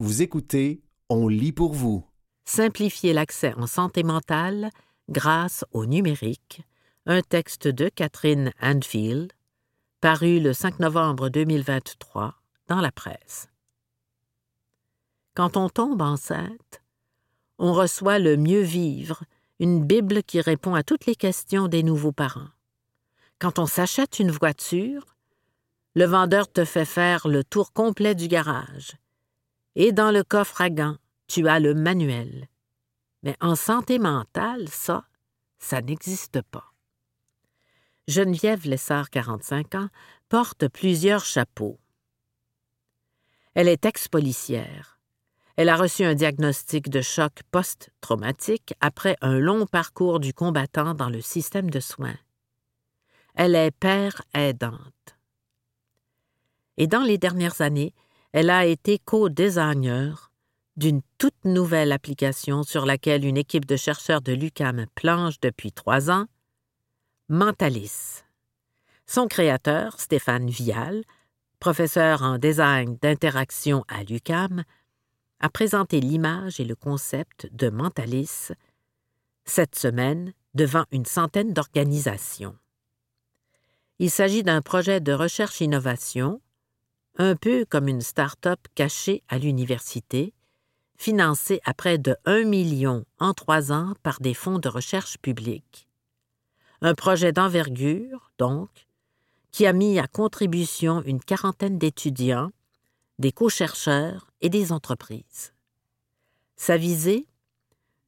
Vous écoutez On lit pour vous. Simplifier l'accès en santé mentale grâce au numérique. Un texte de Catherine Anfield, paru le 5 novembre 2023 dans la presse. Quand on tombe enceinte, on reçoit le mieux vivre, une Bible qui répond à toutes les questions des nouveaux parents. Quand on s'achète une voiture, le vendeur te fait faire le tour complet du garage. Et dans le coffre à gants, tu as le manuel. Mais en santé mentale, ça, ça n'existe pas. Geneviève Lessard, 45 ans, porte plusieurs chapeaux. Elle est ex-policière. Elle a reçu un diagnostic de choc post-traumatique après un long parcours du combattant dans le système de soins. Elle est père aidante. Et dans les dernières années, elle a été co-designer d'une toute nouvelle application sur laquelle une équipe de chercheurs de l'UCAM planche depuis trois ans, Mentalis. Son créateur, Stéphane Vial, professeur en design d'interaction à l'UCAM, a présenté l'image et le concept de Mentalis cette semaine devant une centaine d'organisations. Il s'agit d'un projet de recherche-innovation un peu comme une start-up cachée à l'université, financée à près de 1 million en trois ans par des fonds de recherche publics. Un projet d'envergure, donc, qui a mis à contribution une quarantaine d'étudiants, des co-chercheurs et des entreprises. Sa visée?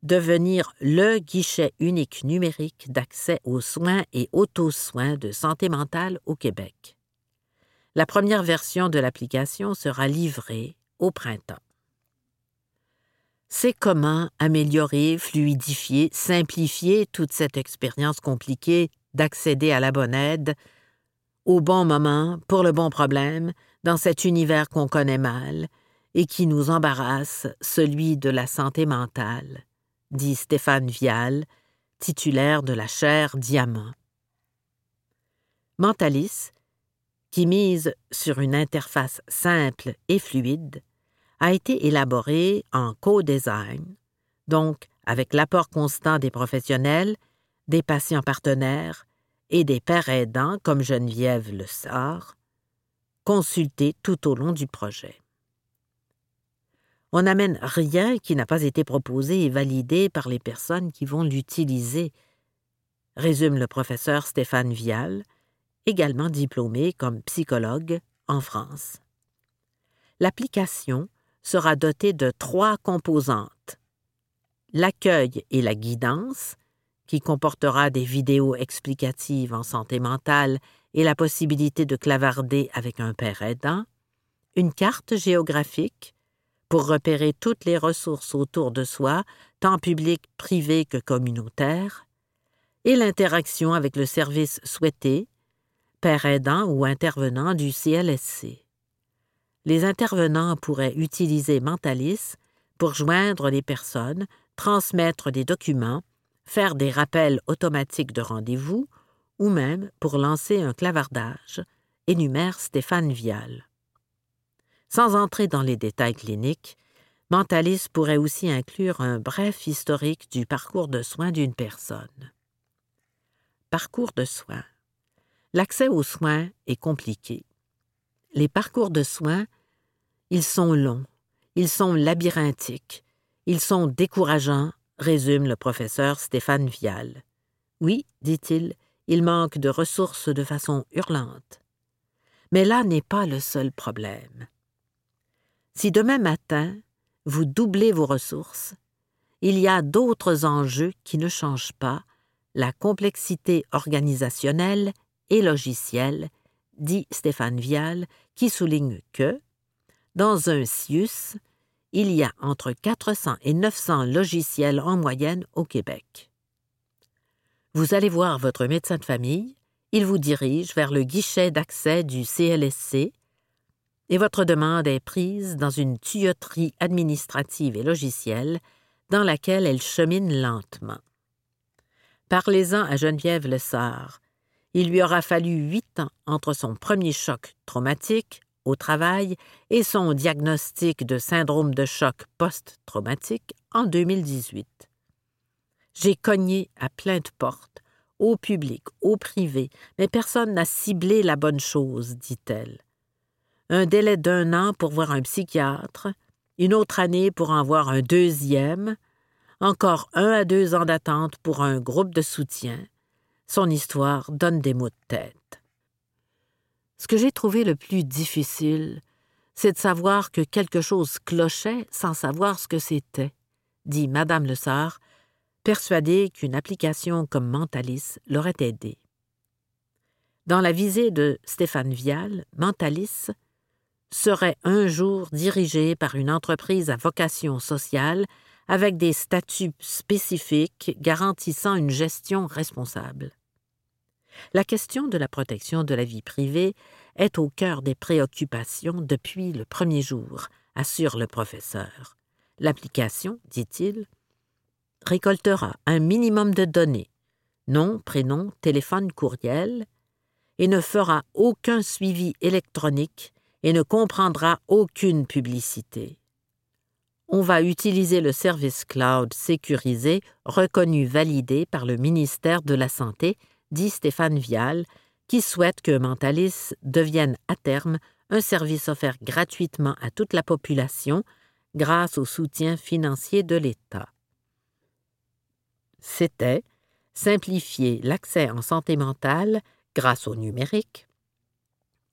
Devenir le guichet unique numérique d'accès aux soins et auto-soins de santé mentale au Québec. La première version de l'application sera livrée au printemps. C'est comment améliorer, fluidifier, simplifier toute cette expérience compliquée d'accéder à la bonne aide au bon moment, pour le bon problème, dans cet univers qu'on connaît mal et qui nous embarrasse, celui de la santé mentale, dit Stéphane Vial, titulaire de la chaire Diamant. Mentalis qui mise sur une interface simple et fluide, a été élaborée en co-design, donc avec l'apport constant des professionnels, des patients partenaires et des pères aidants comme Geneviève Le Sart, consultés tout au long du projet. On n'amène rien qui n'a pas été proposé et validé par les personnes qui vont l'utiliser, résume le professeur Stéphane Vial, également diplômé comme psychologue en France. L'application sera dotée de trois composantes. L'accueil et la guidance, qui comportera des vidéos explicatives en santé mentale et la possibilité de clavarder avec un père aidant, une carte géographique pour repérer toutes les ressources autour de soi, tant publiques, privées que communautaires, et l'interaction avec le service souhaité, père aidant ou intervenant du CLSC. Les intervenants pourraient utiliser Mentalis pour joindre les personnes, transmettre des documents, faire des rappels automatiques de rendez-vous ou même pour lancer un clavardage, énumère Stéphane Vial. Sans entrer dans les détails cliniques, Mentalis pourrait aussi inclure un bref historique du parcours de soins d'une personne. Parcours de soins. L'accès aux soins est compliqué. Les parcours de soins, ils sont longs, ils sont labyrinthiques, ils sont décourageants, résume le professeur Stéphane Vial. Oui, dit-il, il manque de ressources de façon hurlante. Mais là n'est pas le seul problème. Si demain matin, vous doublez vos ressources, il y a d'autres enjeux qui ne changent pas, la complexité organisationnelle et logiciels, dit Stéphane Vial, qui souligne que, dans un CIUS, il y a entre 400 et 900 logiciels en moyenne au Québec. Vous allez voir votre médecin de famille, il vous dirige vers le guichet d'accès du CLSC et votre demande est prise dans une tuyauterie administrative et logicielle dans laquelle elle chemine lentement. Parlez-en à Geneviève Lessard, il lui aura fallu huit ans entre son premier choc traumatique, au travail et son diagnostic de syndrome de choc post-traumatique en 2018. J'ai cogné à plein de portes, au public, au privé, mais personne n'a ciblé la bonne chose, dit-elle. Un délai d'un an pour voir un psychiatre, une autre année pour en voir un deuxième, encore un à deux ans d'attente pour un groupe de soutien. Son histoire donne des mots de tête. Ce que j'ai trouvé le plus difficile, c'est de savoir que quelque chose clochait sans savoir ce que c'était, dit Madame Le Sart, persuadée qu'une application comme Mentalis l'aurait aidée. Dans la visée de Stéphane Vial, Mentalis serait un jour dirigé par une entreprise à vocation sociale avec des statuts spécifiques garantissant une gestion responsable. La question de la protection de la vie privée est au cœur des préoccupations depuis le premier jour, assure le professeur. L'application, dit-il, récoltera un minimum de données, nom, prénom, téléphone, courriel, et ne fera aucun suivi électronique et ne comprendra aucune publicité. On va utiliser le service cloud sécurisé reconnu validé par le ministère de la Santé dit Stéphane Vial, qui souhaite que Mentalis devienne à terme un service offert gratuitement à toute la population grâce au soutien financier de l'État. C'était simplifier l'accès en santé mentale grâce au numérique,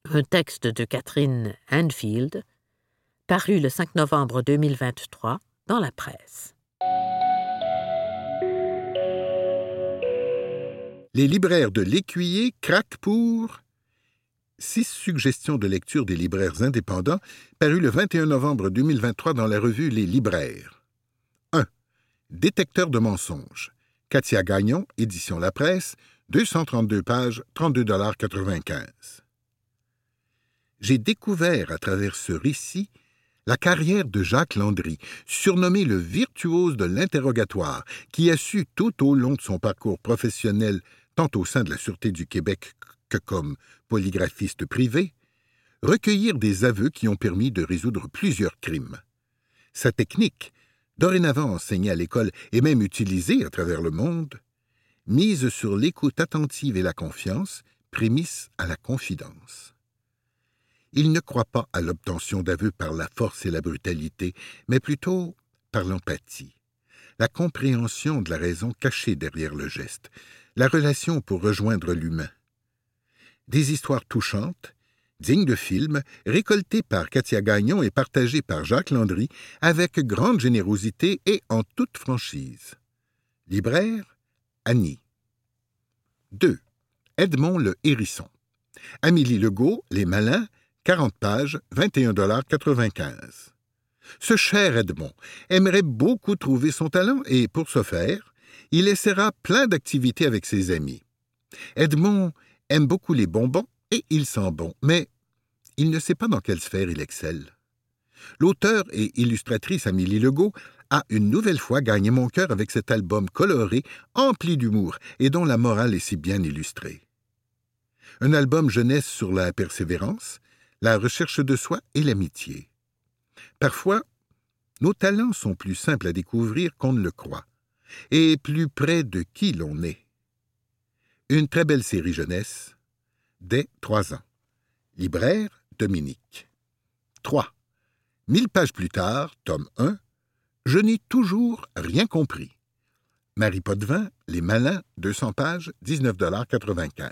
un texte de Catherine Anfield, paru le 5 novembre 2023 dans la presse. Les libraires de l'Écuyer craquent pour six suggestions de lecture des libraires indépendants parues le 21 novembre 2023 dans la revue Les Libraires. 1. Détecteur de mensonges. Katia Gagnon, édition La Presse, 232 pages, 32,95 J'ai découvert à travers ce récit la carrière de Jacques Landry, surnommé le virtuose de l'interrogatoire, qui a su tout au long de son parcours professionnel tant au sein de la Sûreté du Québec que comme polygraphiste privé, recueillir des aveux qui ont permis de résoudre plusieurs crimes. Sa technique, dorénavant enseignée à l'école et même utilisée à travers le monde, mise sur l'écoute attentive et la confiance, prémisse à la confidence. Il ne croit pas à l'obtention d'aveux par la force et la brutalité, mais plutôt par l'empathie, la compréhension de la raison cachée derrière le geste, la relation pour rejoindre l'humain. Des histoires touchantes, dignes de film, récoltées par Katia Gagnon et partagées par Jacques Landry avec grande générosité et en toute franchise. Libraire, Annie. 2. Edmond le Hérisson. Amélie Legault, Les Malins, 40 pages, 21,95 Ce cher Edmond aimerait beaucoup trouver son talent et, pour ce faire, il essaiera plein d'activités avec ses amis. Edmond aime beaucoup les bonbons et il sent bon, mais il ne sait pas dans quelle sphère il excelle. L'auteur et illustratrice Amélie Legault a une nouvelle fois gagné mon cœur avec cet album coloré, empli d'humour et dont la morale est si bien illustrée. Un album jeunesse sur la persévérance, la recherche de soi et l'amitié. Parfois, nos talents sont plus simples à découvrir qu'on ne le croit et plus près de qui l'on est. Une très belle série jeunesse, dès trois ans. Libraire Dominique. 3. Mille pages plus tard, tome 1, Je n'ai toujours rien compris. Marie Potvin, Les Malins, 200 pages, 19,95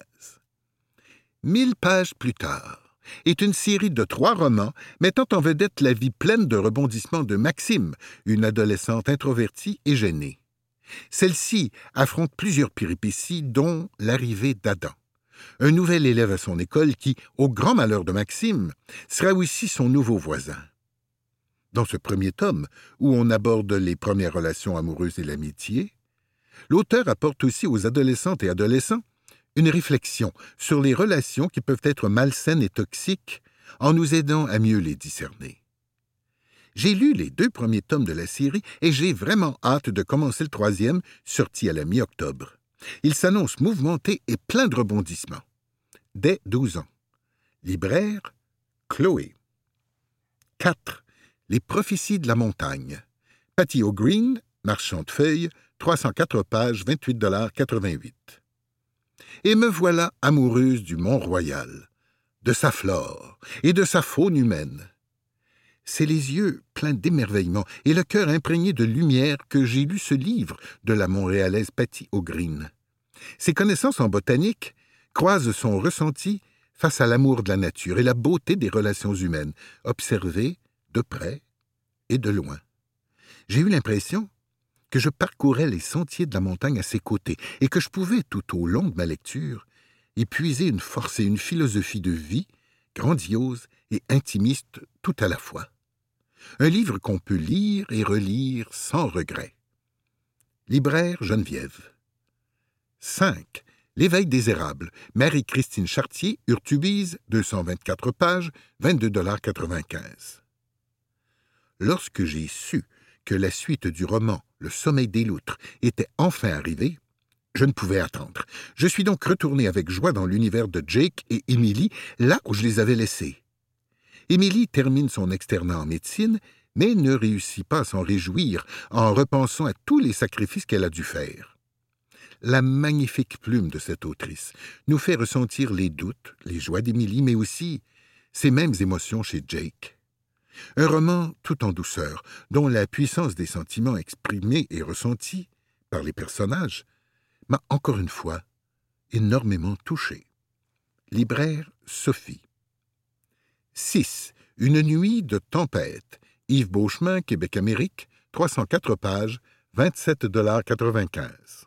Mille pages plus tard est une série de trois romans mettant en vedette la vie pleine de rebondissements de Maxime, une adolescente introvertie et gênée. Celle-ci affronte plusieurs péripéties, dont l'arrivée d'Adam, un nouvel élève à son école qui, au grand malheur de Maxime, sera aussi son nouveau voisin. Dans ce premier tome, où on aborde les premières relations amoureuses et l'amitié, l'auteur apporte aussi aux adolescentes et adolescents une réflexion sur les relations qui peuvent être malsaines et toxiques en nous aidant à mieux les discerner. J'ai lu les deux premiers tomes de la série et j'ai vraiment hâte de commencer le troisième, sorti à la mi-octobre. Il s'annonce mouvementé et plein de rebondissements. Dès 12 ans. Libraire, Chloé. 4. Les prophéties de la montagne. Patty O'Green, marchand de feuilles, 304 pages, 28,88 Et me voilà amoureuse du Mont-Royal, de sa flore et de sa faune humaine. C'est les yeux pleins d'émerveillement et le cœur imprégné de lumière que j'ai lu ce livre de la Montréalaise Patty O'Green. Ses connaissances en botanique croisent son ressenti face à l'amour de la nature et la beauté des relations humaines, observées de près et de loin. J'ai eu l'impression que je parcourais les sentiers de la montagne à ses côtés et que je pouvais, tout au long de ma lecture, y puiser une force et une philosophie de vie grandiose et intimiste tout à la fois. Un livre qu'on peut lire et relire sans regret. Libraire Geneviève. 5. L'éveil des érables. Marie-Christine Chartier, Urtubise, 224 pages, 22,95 Lorsque j'ai su que la suite du roman Le sommeil des loutres était enfin arrivée, je ne pouvais attendre. Je suis donc retourné avec joie dans l'univers de Jake et Emily, là où je les avais laissés. Émilie termine son externat en médecine, mais ne réussit pas à s'en réjouir en repensant à tous les sacrifices qu'elle a dû faire la magnifique plume de cette autrice nous fait ressentir les doutes, les joies d'Émilie, mais aussi ces mêmes émotions chez Jake. Un roman tout en douceur, dont la puissance des sentiments exprimés et ressentis par les personnages m'a encore une fois énormément touché. Libraire Sophie. 6. Une nuit de tempête. Yves Beauchemin, Québec-Amérique, 304 pages, 27,95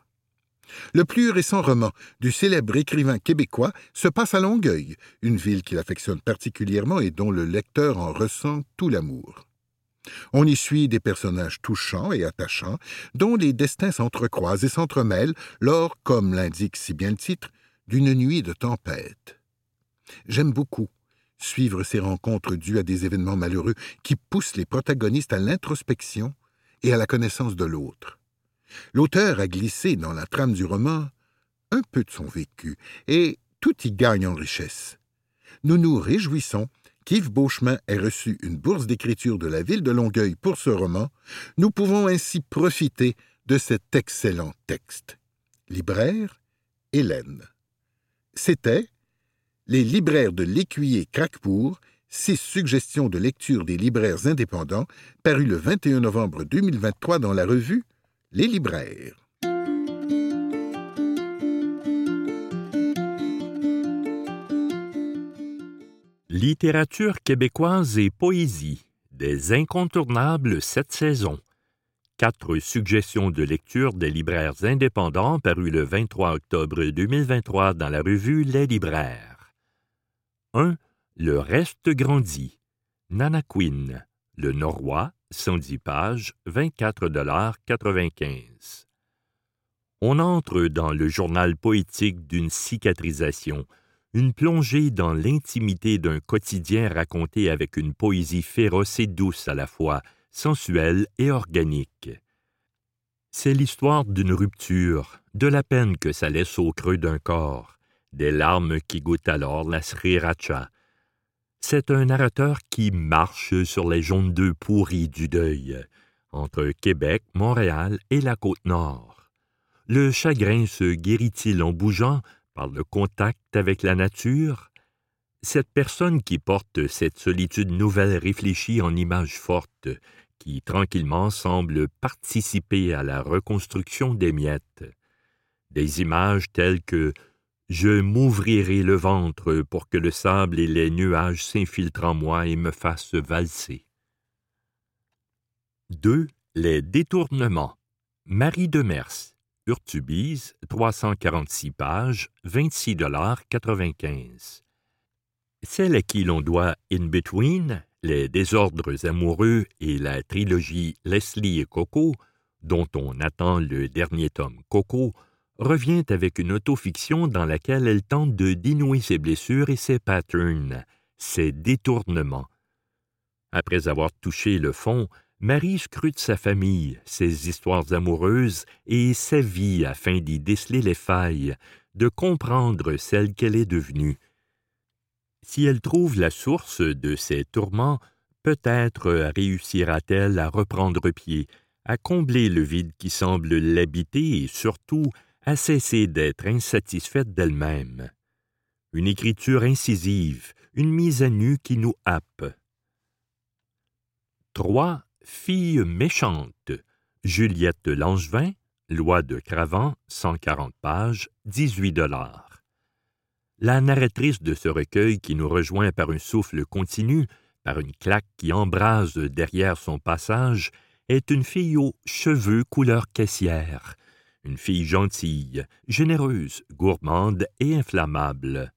le plus récent roman du célèbre écrivain québécois se passe à Longueuil, une ville qu'il affectionne particulièrement et dont le lecteur en ressent tout l'amour. On y suit des personnages touchants et attachants, dont les destins s'entrecroisent et s'entremêlent lors, comme l'indique si bien le titre, d'une nuit de tempête. J'aime beaucoup suivre ces rencontres dues à des événements malheureux qui poussent les protagonistes à l'introspection et à la connaissance de l'autre. L'auteur a glissé dans la trame du roman un peu de son vécu, et tout y gagne en richesse. Nous nous réjouissons qu'Yves Beauchemin ait reçu une bourse d'écriture de la ville de Longueuil pour ce roman. Nous pouvons ainsi profiter de cet excellent texte. Libraire, Hélène. C'était Les libraires de l'écuyer Craquebourg, six suggestions de lecture des libraires indépendants, paru le 21 novembre 2023 dans la revue les libraires. Littérature québécoise et poésie, des incontournables cette saison. Quatre suggestions de lecture des libraires indépendants parues le 23 octobre 2023 dans la revue Les libraires. 1. Le reste grandit. Nana Quinn. Le Norrois, 110 pages, 24,95 On entre dans le journal poétique d'une cicatrisation, une plongée dans l'intimité d'un quotidien raconté avec une poésie féroce et douce à la fois, sensuelle et organique. C'est l'histoire d'une rupture, de la peine que ça laisse au creux d'un corps, des larmes qui goûtent alors la sriracha, c'est un narrateur qui marche sur les jaunes d'œufs pourris du deuil, entre Québec, Montréal et la côte nord. Le chagrin se guérit-il en bougeant par le contact avec la nature? Cette personne qui porte cette solitude nouvelle réfléchie en images fortes, qui tranquillement semble participer à la reconstruction des miettes. Des images telles que je m'ouvrirai le ventre pour que le sable et les nuages s'infiltrent en moi et me fassent valser. 2. Les détournements. Marie de Mers. Urtubise, 346 pages, 26,95 Celle à qui l'on doit In Between, Les désordres amoureux et la trilogie Leslie et Coco, dont on attend le dernier tome Coco, revient avec une autofiction dans laquelle elle tente de dénouer ses blessures et ses patterns, ses détournements. Après avoir touché le fond, Marie scrute sa famille, ses histoires amoureuses et sa vie afin d'y déceler les failles, de comprendre celle qu'elle est devenue. Si elle trouve la source de ses tourments, peut-être réussira-t-elle à reprendre pied, à combler le vide qui semble l'habiter et surtout à cesser d'être insatisfaite d'elle-même. Une écriture incisive, une mise à nu qui nous happe. 3. Fille méchante. Juliette Langevin, Loi de Cravant, 140 pages, 18 dollars. La narratrice de ce recueil qui nous rejoint par un souffle continu, par une claque qui embrase derrière son passage, est une fille aux cheveux couleur caissière, une fille gentille, généreuse, gourmande et inflammable.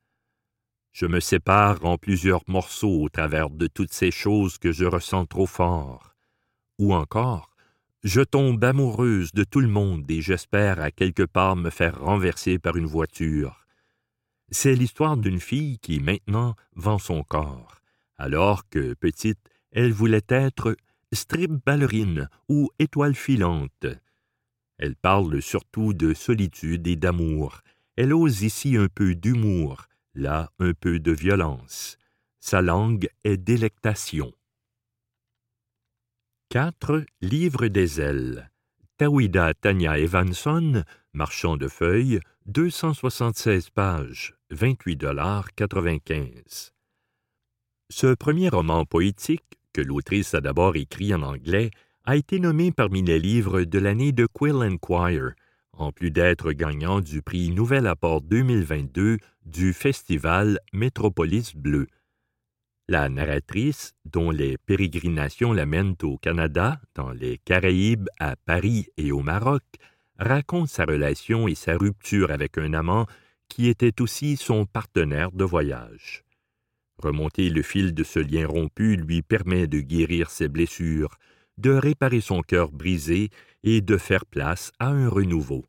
Je me sépare en plusieurs morceaux au travers de toutes ces choses que je ressens trop fort. Ou encore, je tombe amoureuse de tout le monde et j'espère à quelque part me faire renverser par une voiture. C'est l'histoire d'une fille qui maintenant vend son corps, alors que, petite, elle voulait être strip ballerine ou étoile filante. Elle parle surtout de solitude et d'amour. Elle ose ici un peu d'humour, là un peu de violence. Sa langue est délectation. 4. Livre des ailes. Tawida Tanya Evanson, marchand de feuilles, 276 pages, 28,95 Ce premier roman poétique, que l'autrice a d'abord écrit en anglais, a été nommé parmi les livres de l'année de Quill and en plus d'être gagnant du prix Nouvel Apport 2022 du festival Métropolis Bleu. La narratrice, dont les pérégrinations l'amènent au Canada, dans les Caraïbes, à Paris et au Maroc, raconte sa relation et sa rupture avec un amant qui était aussi son partenaire de voyage. Remonter le fil de ce lien rompu lui permet de guérir ses blessures, de réparer son cœur brisé et de faire place à un renouveau.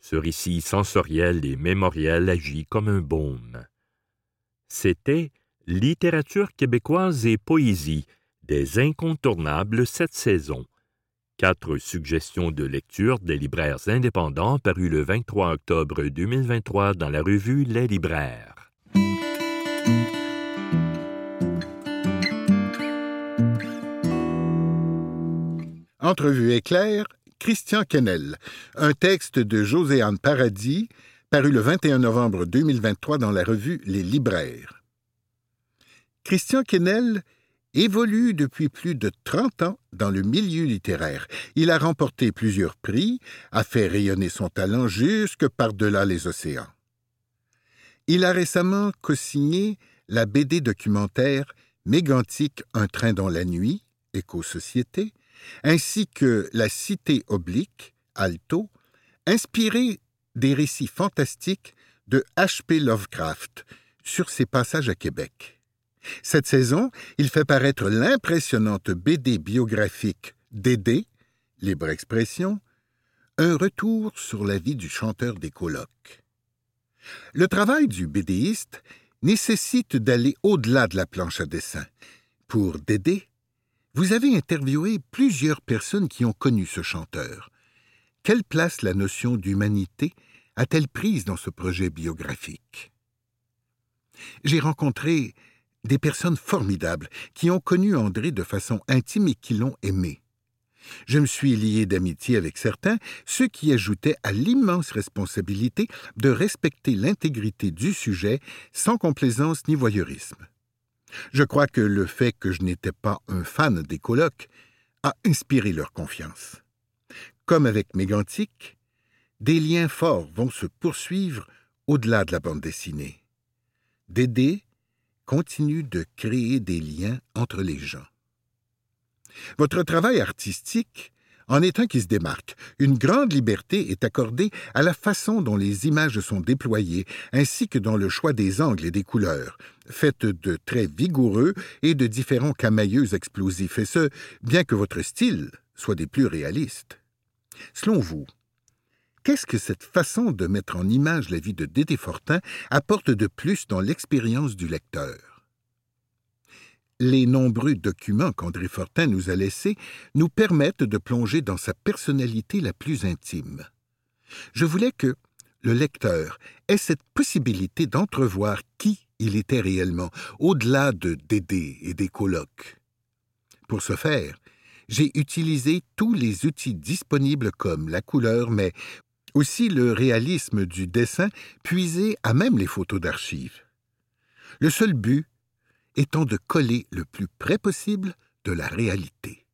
Ce récit sensoriel et mémoriel agit comme un baume. C'était Littérature québécoise et poésie, des incontournables cette saison. Quatre suggestions de lecture des libraires indépendants parues le 23 octobre 2023 dans la revue Les libraires. Entrevue éclair, Christian Kennel, un texte de Joséanne Paradis, paru le 21 novembre 2023 dans la revue Les libraires. Christian Kennel évolue depuis plus de 30 ans dans le milieu littéraire. Il a remporté plusieurs prix, a fait rayonner son talent jusque par-delà les océans. Il a récemment co-signé la BD documentaire Mégantique Un train dans la nuit, Éco-société, ainsi que La Cité oblique, Alto, inspiré des récits fantastiques de H.P. Lovecraft sur ses passages à Québec. Cette saison, il fait paraître l'impressionnante BD biographique Dédé, libre expression, un retour sur la vie du chanteur des colloques. Le travail du BDiste nécessite d'aller au-delà de la planche à dessin. Pour Dédé, vous avez interviewé plusieurs personnes qui ont connu ce chanteur. Quelle place la notion d'humanité a-t-elle prise dans ce projet biographique? J'ai rencontré des personnes formidables qui ont connu André de façon intime et qui l'ont aimé. Je me suis lié d'amitié avec certains, ce qui ajoutait à l'immense responsabilité de respecter l'intégrité du sujet sans complaisance ni voyeurisme. Je crois que le fait que je n'étais pas un fan des colloques a inspiré leur confiance. Comme avec Mégantic, des liens forts vont se poursuivre au-delà de la bande dessinée. Dédé continue de créer des liens entre les gens. Votre travail artistique en est un qui se démarque. Une grande liberté est accordée à la façon dont les images sont déployées, ainsi que dans le choix des angles et des couleurs, faites de traits vigoureux et de différents camailleux explosifs, et ce, bien que votre style soit des plus réalistes. Selon vous, Qu'est-ce que cette façon de mettre en image la vie de Dédé Fortin apporte de plus dans l'expérience du lecteur? Les nombreux documents qu'André Fortin nous a laissés nous permettent de plonger dans sa personnalité la plus intime. Je voulais que le lecteur ait cette possibilité d'entrevoir qui il était réellement, au-delà de Dédé et des colocs. Pour ce faire, j'ai utilisé tous les outils disponibles comme la couleur, mais aussi le réalisme du dessin puisé à même les photos d'archives. Le seul but étant de coller le plus près possible de la réalité.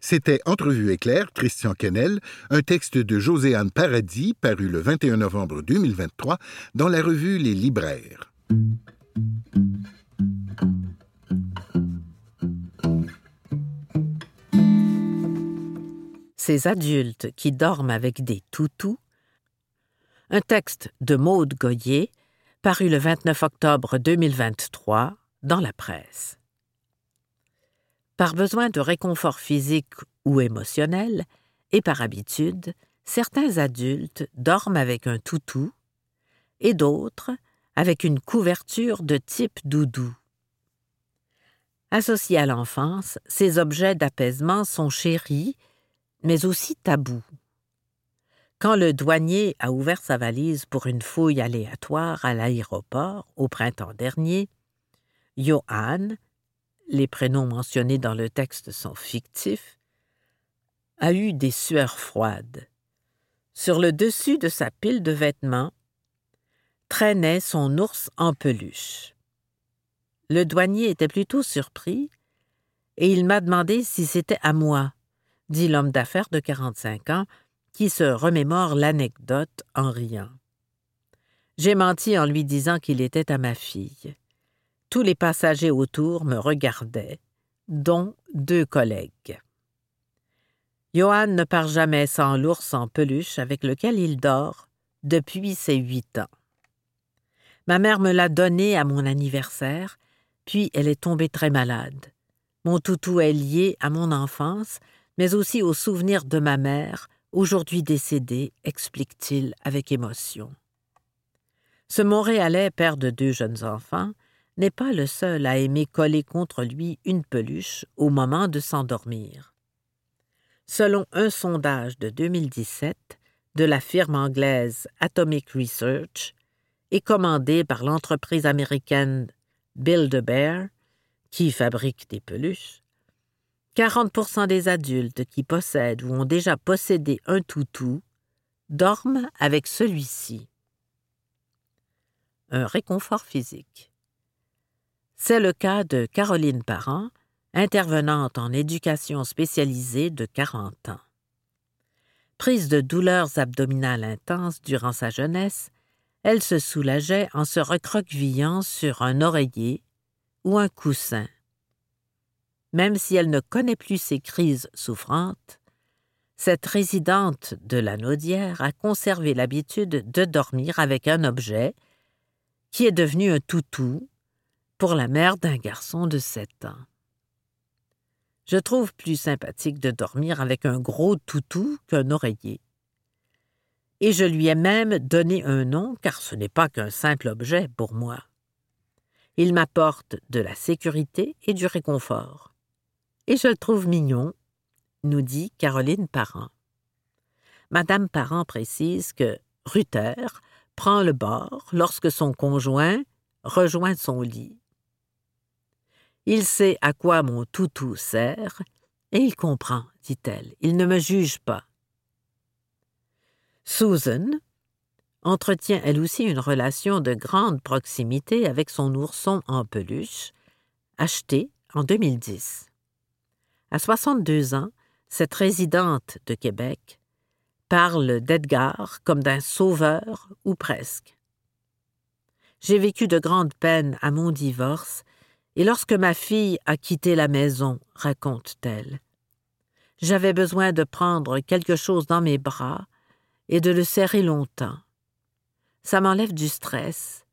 C'était Entrevue éclair, Christian Kennel, un texte de Joséanne Paradis paru le 21 novembre 2023 dans la revue Les Libraires. Ces adultes qui dorment avec des toutous. Un texte de Maude Goyer, paru le 29 octobre 2023 dans la presse. Par besoin de réconfort physique ou émotionnel, et par habitude, certains adultes dorment avec un toutou et d'autres avec une couverture de type doudou. Associés à l'enfance, ces objets d'apaisement sont chéris, mais aussi tabous. Quand le douanier a ouvert sa valise pour une fouille aléatoire à l'aéroport au printemps dernier, Johan, les prénoms mentionnés dans le texte sont fictifs, a eu des sueurs froides. Sur le dessus de sa pile de vêtements traînait son ours en peluche. Le douanier était plutôt surpris, et il m'a demandé si c'était à moi, dit l'homme d'affaires de 45 ans, qui se remémore l'anecdote en riant. J'ai menti en lui disant qu'il était à ma fille. Tous les passagers autour me regardaient, dont deux collègues. Johan ne part jamais sans l'ours en peluche avec lequel il dort depuis ses huit ans. Ma mère me l'a donné à mon anniversaire, puis elle est tombée très malade. Mon toutou est lié à mon enfance, mais aussi au souvenir de ma mère, aujourd'hui décédée, explique-t-il avec émotion. Ce Montréalais, père de deux jeunes enfants, n'est pas le seul à aimer coller contre lui une peluche au moment de s'endormir. Selon un sondage de 2017 de la firme anglaise Atomic Research et commandé par l'entreprise américaine Build-A-Bear, qui fabrique des peluches, 40% des adultes qui possèdent ou ont déjà possédé un toutou dorment avec celui-ci. Un réconfort physique. C'est le cas de Caroline Parent, intervenante en éducation spécialisée de 40 ans. Prise de douleurs abdominales intenses durant sa jeunesse, elle se soulageait en se recroquevillant sur un oreiller ou un coussin. Même si elle ne connaît plus ses crises souffrantes, cette résidente de la Naudière a conservé l'habitude de dormir avec un objet qui est devenu un toutou pour la mère d'un garçon de sept ans. Je trouve plus sympathique de dormir avec un gros toutou qu'un oreiller. Et je lui ai même donné un nom, car ce n'est pas qu'un simple objet pour moi. Il m'apporte de la sécurité et du réconfort. Et je le trouve mignon, nous dit Caroline Parent. Madame Parent précise que Ruther prend le bord lorsque son conjoint rejoint son lit. Il sait à quoi mon toutou sert, et il comprend, dit-elle. Il ne me juge pas. Susan entretient elle aussi une relation de grande proximité avec son ourson en peluche, acheté en 2010. À 62 ans, cette résidente de Québec parle d'Edgar comme d'un sauveur ou presque. J'ai vécu de grandes peines à mon divorce et lorsque ma fille a quitté la maison, raconte-t-elle, j'avais besoin de prendre quelque chose dans mes bras et de le serrer longtemps. Ça m'enlève du stress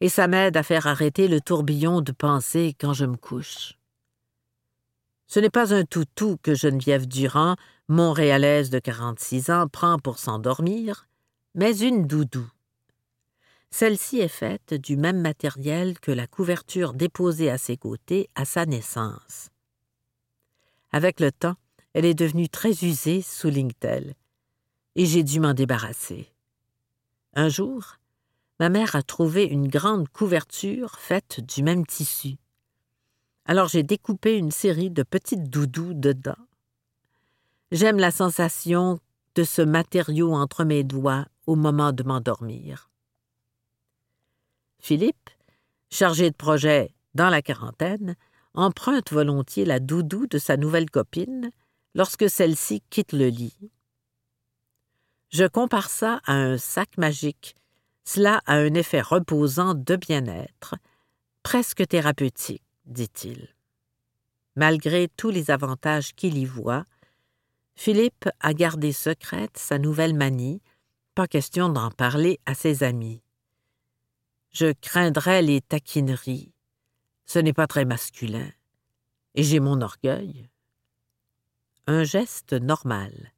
et ça m'aide à faire arrêter le tourbillon de pensée quand je me couche. Ce n'est pas un toutou que Geneviève Durand, montréalaise de 46 ans, prend pour s'endormir, mais une doudou. Celle-ci est faite du même matériel que la couverture déposée à ses côtés à sa naissance. Avec le temps, elle est devenue très usée, souligne-t-elle, et j'ai dû m'en débarrasser. Un jour, ma mère a trouvé une grande couverture faite du même tissu. Alors j'ai découpé une série de petites doudous dedans. J'aime la sensation de ce matériau entre mes doigts au moment de m'endormir. Philippe, chargé de projet dans la quarantaine, emprunte volontiers la doudou de sa nouvelle copine lorsque celle-ci quitte le lit. Je compare ça à un sac magique cela a un effet reposant de bien-être, presque thérapeutique, dit-il. Malgré tous les avantages qu'il y voit, Philippe a gardé secrète sa nouvelle manie, pas question d'en parler à ses amis. Je craindrais les taquineries. Ce n'est pas très masculin. Et j'ai mon orgueil. Un geste normal.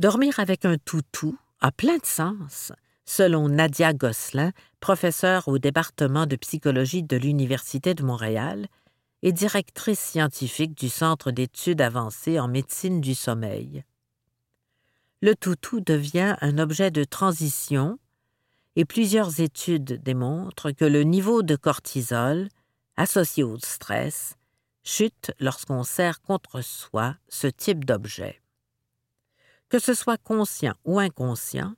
Dormir avec un toutou a plein de sens, selon Nadia Gosselin, professeure au département de psychologie de l'Université de Montréal et directrice scientifique du Centre d'études avancées en médecine du sommeil. Le toutou devient un objet de transition et plusieurs études démontrent que le niveau de cortisol, associé au stress, chute lorsqu'on serre contre soi ce type d'objet. Que ce soit conscient ou inconscient,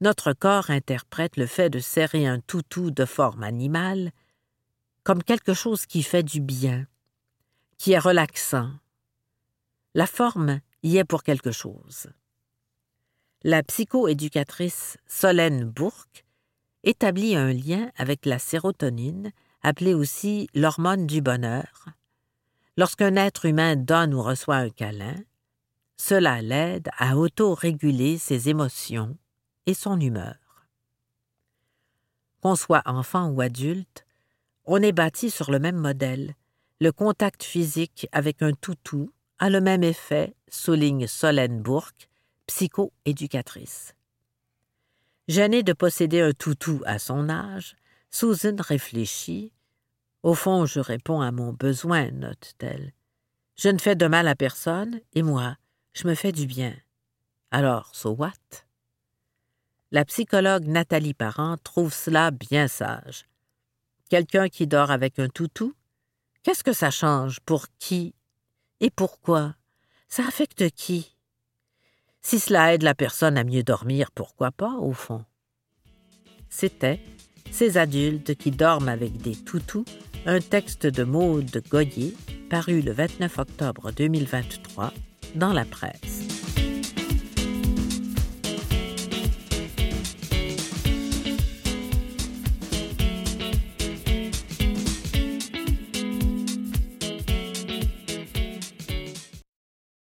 notre corps interprète le fait de serrer un toutou de forme animale comme quelque chose qui fait du bien, qui est relaxant. La forme y est pour quelque chose. La psychoéducatrice Solène Bourque établit un lien avec la sérotonine, appelée aussi l'hormone du bonheur. Lorsqu'un être humain donne ou reçoit un câlin, cela l'aide à auto-réguler ses émotions et son humeur. Qu'on soit enfant ou adulte, on est bâti sur le même modèle. Le contact physique avec un toutou a le même effet, souligne Solène Bourque, psycho-éducatrice. Gênée de posséder un toutou à son âge, Susan réfléchit. Au fond, je réponds à mon besoin, note-t-elle. Je ne fais de mal à personne, et moi, je me fais du bien. Alors, so what? La psychologue Nathalie Parent trouve cela bien sage. Quelqu'un qui dort avec un toutou, qu'est-ce que ça change pour qui et pourquoi? Ça affecte qui? Si cela aide la personne à mieux dormir, pourquoi pas, au fond? C'était Ces adultes qui dorment avec des toutous, un texte de Maude Goyer paru le 29 octobre 2023 dans la presse.